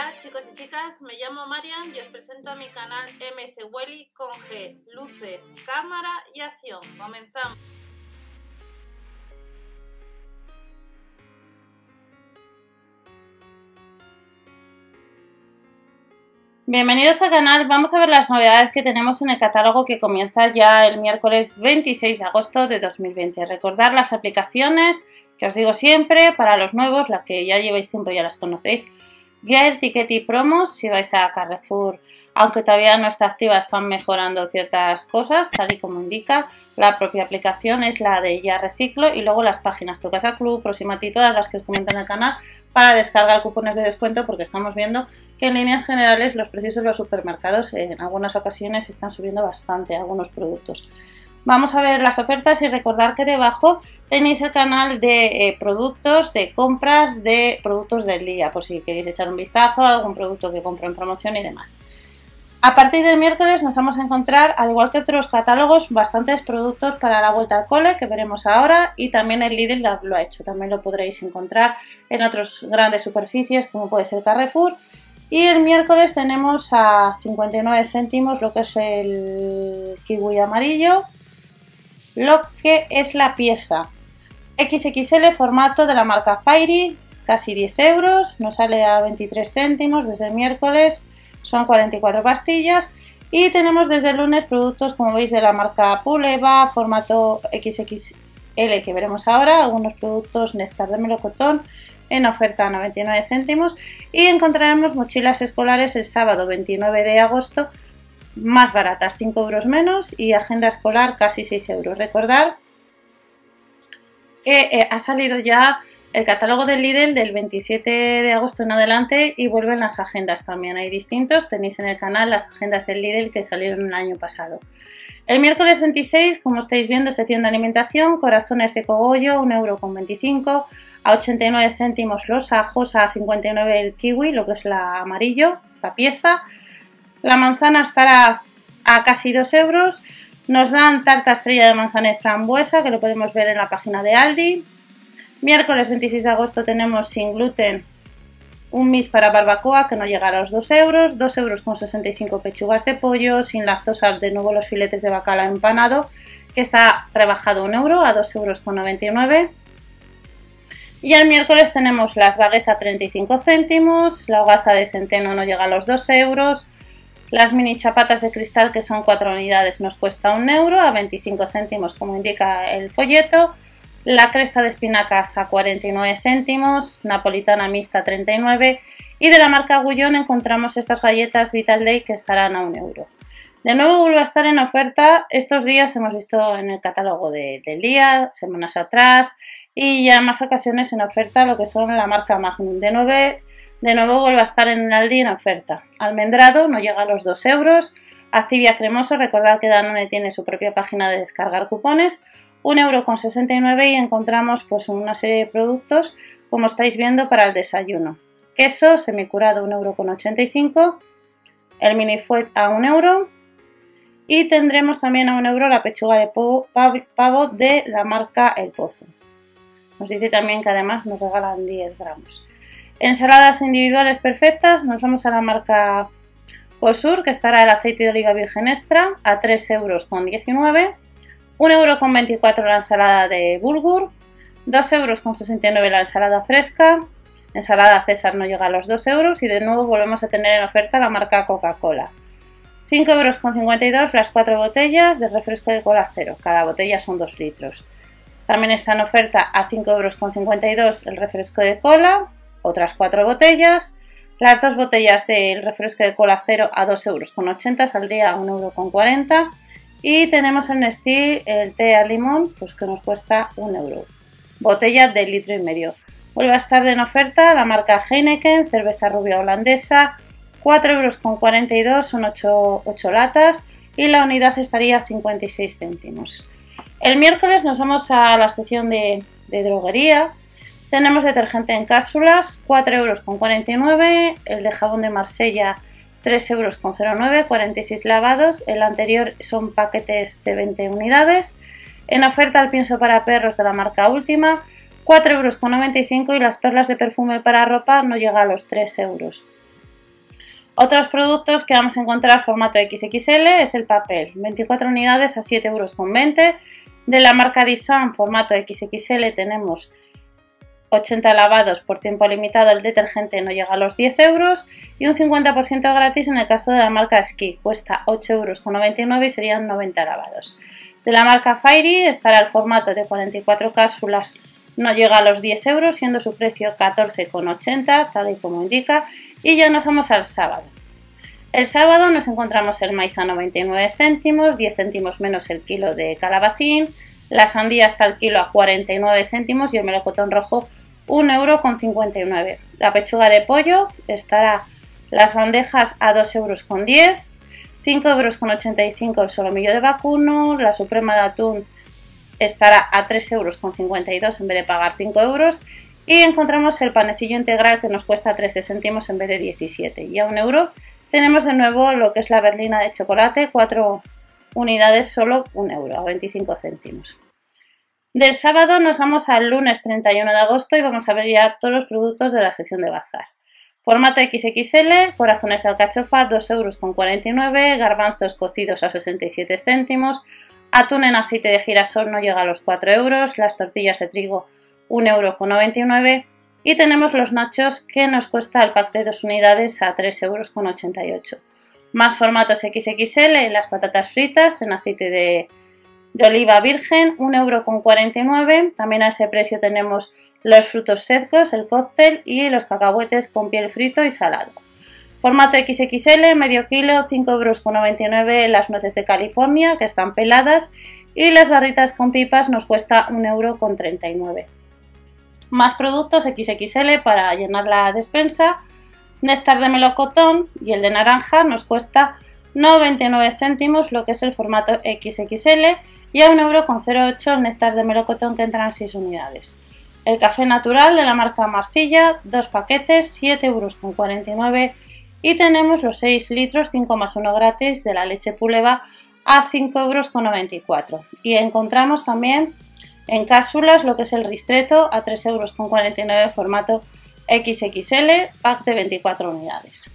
Hola chicos y chicas, me llamo Marian y os presento a mi canal MS Welly con G, luces, cámara y acción. Comenzamos. Bienvenidos al canal, vamos a ver las novedades que tenemos en el catálogo que comienza ya el miércoles 26 de agosto de 2020. Recordar las aplicaciones que os digo siempre, para los nuevos, las que ya lleváis tiempo ya las conocéis. Gear, Ticket y Promos, si vais a Carrefour, aunque todavía no está activa, están mejorando ciertas cosas, tal y como indica. La propia aplicación es la de Ya Reciclo y luego las páginas Tu Casa Club, Proximati, todas las que os comento en el canal para descargar cupones de descuento porque estamos viendo que en líneas generales los precios de los supermercados en algunas ocasiones están subiendo bastante algunos productos. Vamos a ver las ofertas y recordar que debajo tenéis el canal de eh, productos, de compras de productos del día, por si queréis echar un vistazo a algún producto que compro en promoción y demás. A partir del miércoles nos vamos a encontrar, al igual que otros catálogos, bastantes productos para la vuelta al cole que veremos ahora y también el Lidl lo ha hecho. También lo podréis encontrar en otras grandes superficies como puede ser Carrefour. Y el miércoles tenemos a 59 céntimos lo que es el kiwi amarillo, lo que es la pieza. XXL formato de la marca Fairy, casi 10 euros, nos sale a 23 céntimos desde el miércoles son 44 pastillas. Y tenemos desde el lunes productos, como veis, de la marca Puleva, formato XXL que veremos ahora, algunos productos néctar de melocotón en oferta a 99 céntimos y encontraremos mochilas escolares el sábado 29 de agosto más baratas, 5 euros menos y agenda escolar casi 6 euros. Recordar que eh, ha salido ya el catálogo del Lidl del 27 de agosto en adelante y vuelven las agendas también. Hay distintos, tenéis en el canal las agendas del Lidl que salieron el año pasado. El miércoles 26, como estáis viendo, sección de alimentación, corazones de cogollo, 1,25€, a 89 céntimos los ajos, a 59 el kiwi, lo que es la amarillo, la pieza. La manzana estará a casi 2 euros. Nos dan tarta estrella de manzana y frambuesa, que lo podemos ver en la página de Aldi. Miércoles 26 de agosto tenemos sin gluten un mis para barbacoa que no llega a los 2 euros, 2 euros con 65 pechugas de pollo, sin lactosa de nuevo los filetes de bacalao empanado que está rebajado 1 euro a 2 euros con 99. Y el miércoles tenemos las baguettes a 35 céntimos, la hogaza de centeno no llega a los 2 euros, las mini chapatas de cristal que son 4 unidades nos cuesta 1 euro a 25 céntimos como indica el folleto. La cresta de espinacas a 49 céntimos, napolitana mixta 39 y de la marca Gullón encontramos estas galletas Vital Day que estarán a 1 euro. De nuevo vuelve a estar en oferta, estos días hemos visto en el catálogo del día, semanas atrás y ya en más ocasiones en oferta lo que son la marca Magnum. De nuevo, de nuevo vuelve a estar en Aldi en oferta. Almendrado no llega a los 2 euros, Activia cremoso, recordad que Danone tiene su propia página de descargar cupones, 1,69€ y encontramos pues una serie de productos como estáis viendo para el desayuno. Queso semicurado 1,85€, el mini fuet a 1€ y tendremos también a 1€ la pechuga de pavo de la marca El Pozo. Nos dice también que además nos regalan 10 gramos. Ensaladas individuales perfectas, nos vamos a la marca Cosur, que estará el aceite de oliva virgen extra a 3,19 euros 1,24€ la ensalada de bulgur, 2,69€ la ensalada fresca, ensalada César no llega a los 2 euros y de nuevo volvemos a tener en oferta la marca Coca-Cola. 5,52€ las 4 botellas de refresco de cola cero, cada botella son 2 litros. También está en oferta a 5,52€ el refresco de cola, otras 4 botellas. Las dos botellas del refresco de cola cero a 2,80€ saldría a 1,40€ y tenemos en Nestlé el té a limón, pues que nos cuesta un euro. Botella de litro y medio. Vuelve a estar en oferta la marca Heineken, cerveza rubia holandesa, 4,42 euros, son 8, latas y la unidad estaría a 56 céntimos. El miércoles nos vamos a la sección de, droguería. Tenemos detergente en cápsulas, 4,49 euros, el de jabón de Marsella 3,09 euros, 46 lavados. El anterior son paquetes de 20 unidades. En oferta el pienso para perros de la marca Última, 4,95 euros y las perlas de perfume para ropa no llega a los 3 euros. Otros productos que vamos a encontrar formato XXL es el papel, 24 unidades a 7,20 euros. De la marca Disan, formato XXL, tenemos 80 lavados por tiempo limitado, el detergente no llega a los 10 euros y un 50% gratis en el caso de la marca Ski, cuesta 8,99 euros y serían 90 lavados. De la marca Fairy estará el formato de 44 cápsulas, no llega a los 10 euros, siendo su precio 14,80, tal y como indica, y ya nos vamos al sábado. El sábado nos encontramos el maíz a 99 céntimos, 10 céntimos menos el kilo de calabacín, la sandía está al kilo a 49 céntimos y el melocotón rojo 1,59 euros. La pechuga de pollo estará las bandejas a 2,10 euros. 5,85 euros el solomillo de vacuno, la suprema de atún estará a 3,52 euros en vez de pagar 5 euros y encontramos el panecillo integral que nos cuesta 13 céntimos en vez de 17 y a 1 euro tenemos de nuevo lo que es la berlina de chocolate, 4 unidades solo 1 euro a 25 céntimos. Del sábado nos vamos al lunes 31 de agosto y vamos a ver ya todos los productos de la sesión de bazar. Formato XXL, corazones de alcachofa 2,49 euros, garbanzos cocidos a 67 céntimos, atún en aceite de girasol no llega a los 4 euros, las tortillas de trigo 1,99 euros y tenemos los nachos que nos cuesta el pack de dos unidades a 3,88 euros. Más formatos XXL, las patatas fritas en aceite de de oliva virgen, 1,49€. También a ese precio tenemos los frutos secos, el cóctel y los cacahuetes con piel frito y salado. Formato XXL, medio kilo, 5,99€ las nueces de California que están peladas y las barritas con pipas nos cuesta 1,39€. Más productos XXL para llenar la despensa. Néctar de melocotón y el de naranja nos cuesta 99 céntimos lo que es el formato XXL y a 1,08€ el néctar de melocotón que entran 6 unidades. El café natural de la marca Marcilla, 2 paquetes, 7,49 euros y tenemos los 6 litros 5 más 1 gratis de la leche puleva a 5,94 euros. Y encontramos también en cápsulas lo que es el ristreto a 3,49 euros formato XXL, pack de 24 unidades.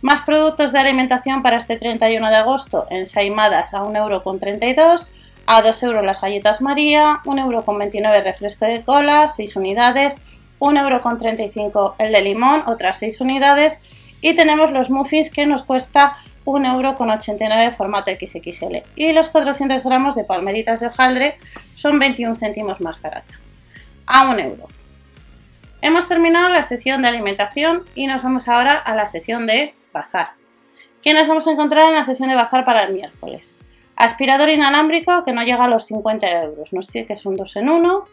Más productos de alimentación para este 31 de agosto, ensaimadas a 1,32€, a 2 euros las galletas María, 1,29€ refresco de cola, 6 unidades, 1,35€ el de limón, otras 6 unidades, y tenemos los muffins que nos cuesta 1,89€ formato XXL. Y los 400 gramos de palmeritas de hojaldre son 21 céntimos más barata, a 1 euro. Hemos terminado la sección de alimentación y nos vamos ahora a la sección de bazar. ¿Qué nos vamos a encontrar en la sección de bazar para el miércoles? Aspirador inalámbrico que no llega a los 50 euros, nos dice que es un 2 en 1.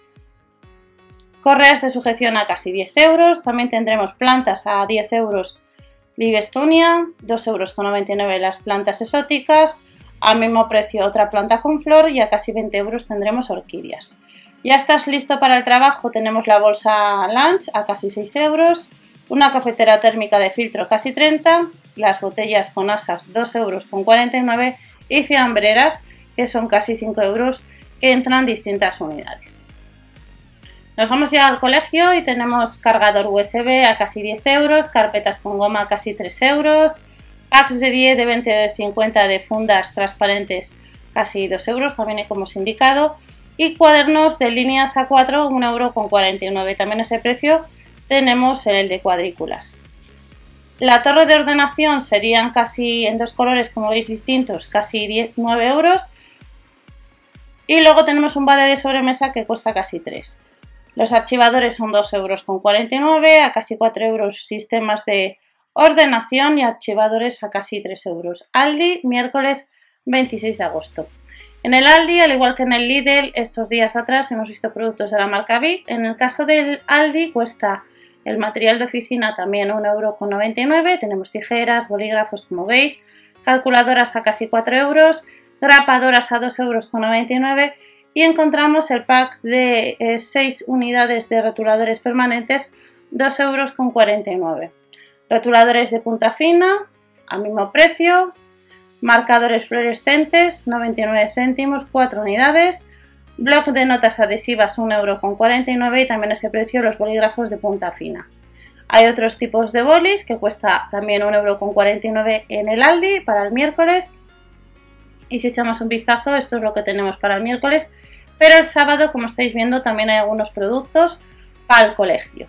Correas de sujeción a casi 10 euros. También tendremos plantas a 10 euros Livestonia, 2,99 euros las plantas exóticas. Al mismo precio otra planta con flor y a casi 20 euros tendremos orquídeas. Ya estás listo para el trabajo, tenemos la bolsa Lunch a casi 6 euros, una cafetera térmica de filtro casi 30, las botellas con asas 2 euros con 49 y fiambreras que son casi 5 euros que entran distintas unidades. Nos vamos ya al colegio y tenemos cargador USB a casi 10 euros, carpetas con goma a casi 3 euros, packs de 10, de 20, de 50 de fundas transparentes casi 2 euros, también como os indicado, y cuadernos de líneas A4 1 euro con 49, también ese precio tenemos el de cuadrículas. La torre de ordenación serían casi en dos colores, como veis, distintos, casi 19 euros. Y luego tenemos un bade de sobremesa que cuesta casi 3. Los archivadores son 2 euros con 49, a casi 4 euros sistemas de ordenación y archivadores a casi 3 euros. Aldi, miércoles 26 de agosto. En el Aldi, al igual que en el Lidl, estos días atrás hemos visto productos de la marca Vic. En el caso del Aldi cuesta el material de oficina también 1,99€. Tenemos tijeras, bolígrafos, como veis, calculadoras a casi 4 euros, grapadoras a 2,99€ y encontramos el pack de 6 eh, unidades de rotuladores permanentes 2,49€. Rotuladores de punta fina al mismo precio, marcadores fluorescentes 99 céntimos, 4 unidades, Bloc de notas adhesivas 1,49€ y también ese precio los bolígrafos de punta fina. Hay otros tipos de bolis que cuesta también 1,49€ en el Aldi para el miércoles. Y si echamos un vistazo, esto es lo que tenemos para el miércoles. Pero el sábado, como estáis viendo, también hay algunos productos para el colegio.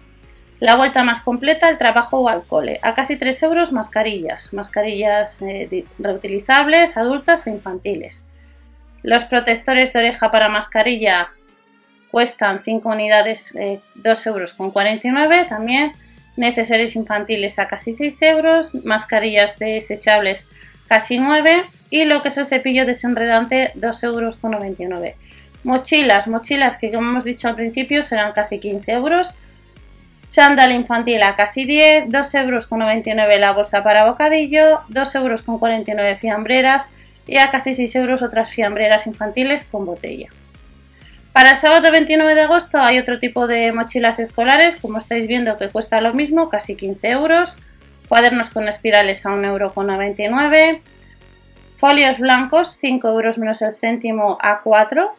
La vuelta más completa, el trabajo o al cole. A casi 3 euros mascarillas. Mascarillas eh, reutilizables, adultas e infantiles. Los protectores de oreja para mascarilla cuestan 5 unidades, 2 eh, euros con 49 también. Necesarios infantiles a casi 6 euros. Mascarillas desechables casi 9. Y lo que es el cepillo desenredante 2 euros con 99. Mochilas, mochilas que como hemos dicho al principio serán casi 15 euros. Chándal infantil a casi 10, 2 euros con 99 la bolsa para bocadillo, 2 euros con 49 fiambreras y a casi 6 euros otras fiambreras infantiles con botella. Para el sábado 29 de agosto hay otro tipo de mochilas escolares, como estáis viendo que cuesta lo mismo, casi 15 euros. Cuadernos con espirales a 1,99 euros. Folios blancos, 5 euros menos el céntimo a 4.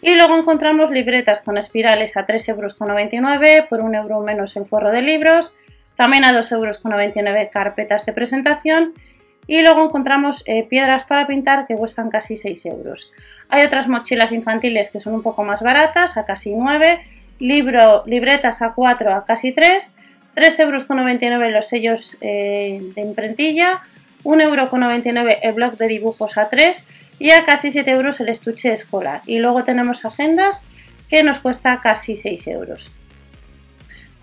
Y luego encontramos libretas con espirales a 3,99 euros, por 1 euro menos el forro de libros. También a 2,99 euros carpetas de presentación y luego encontramos eh, piedras para pintar que cuestan casi 6 euros. Hay otras mochilas infantiles que son un poco más baratas, a casi 9. Libro, libretas a 4 a casi 3. 3,99 euros los sellos eh, de imprentilla. 1,99 euro el blog de dibujos a 3. Y a casi 7 euros el estuche escolar. Y luego tenemos agendas que nos cuesta casi 6 euros.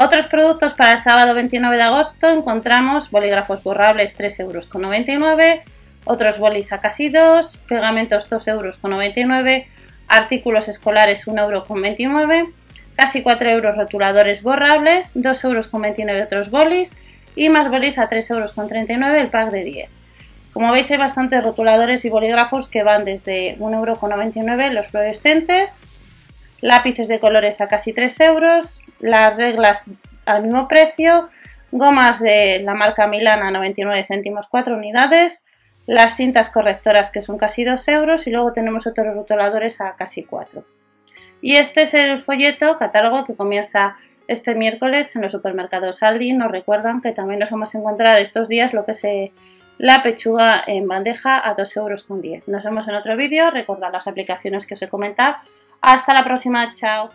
Otros productos para el sábado 29 de agosto encontramos bolígrafos borrables 3,99 euros, otros bolis a casi 2, pegamentos 2,99 euros, artículos escolares 1,29 euros, casi 4 euros rotuladores borrables, 2,29 euros otros bolis y más bolis a 3,39 euros el pack de 10. Como veis hay bastantes rotuladores y bolígrafos que van desde 1,99 euros los fluorescentes, lápices de colores a casi 3 euros, las reglas al mismo precio, gomas de la marca Milana a 99 céntimos 4 unidades, las cintas correctoras que son casi 2 euros y luego tenemos otros rotuladores a casi 4. Y este es el folleto catálogo que comienza este miércoles en los supermercados Aldi. Nos recuerdan que también nos vamos a encontrar estos días lo que es eh, la pechuga en bandeja a 2,10 euros. Nos vemos en otro vídeo. Recordad las aplicaciones que os he comentado hasta la próxima, chao.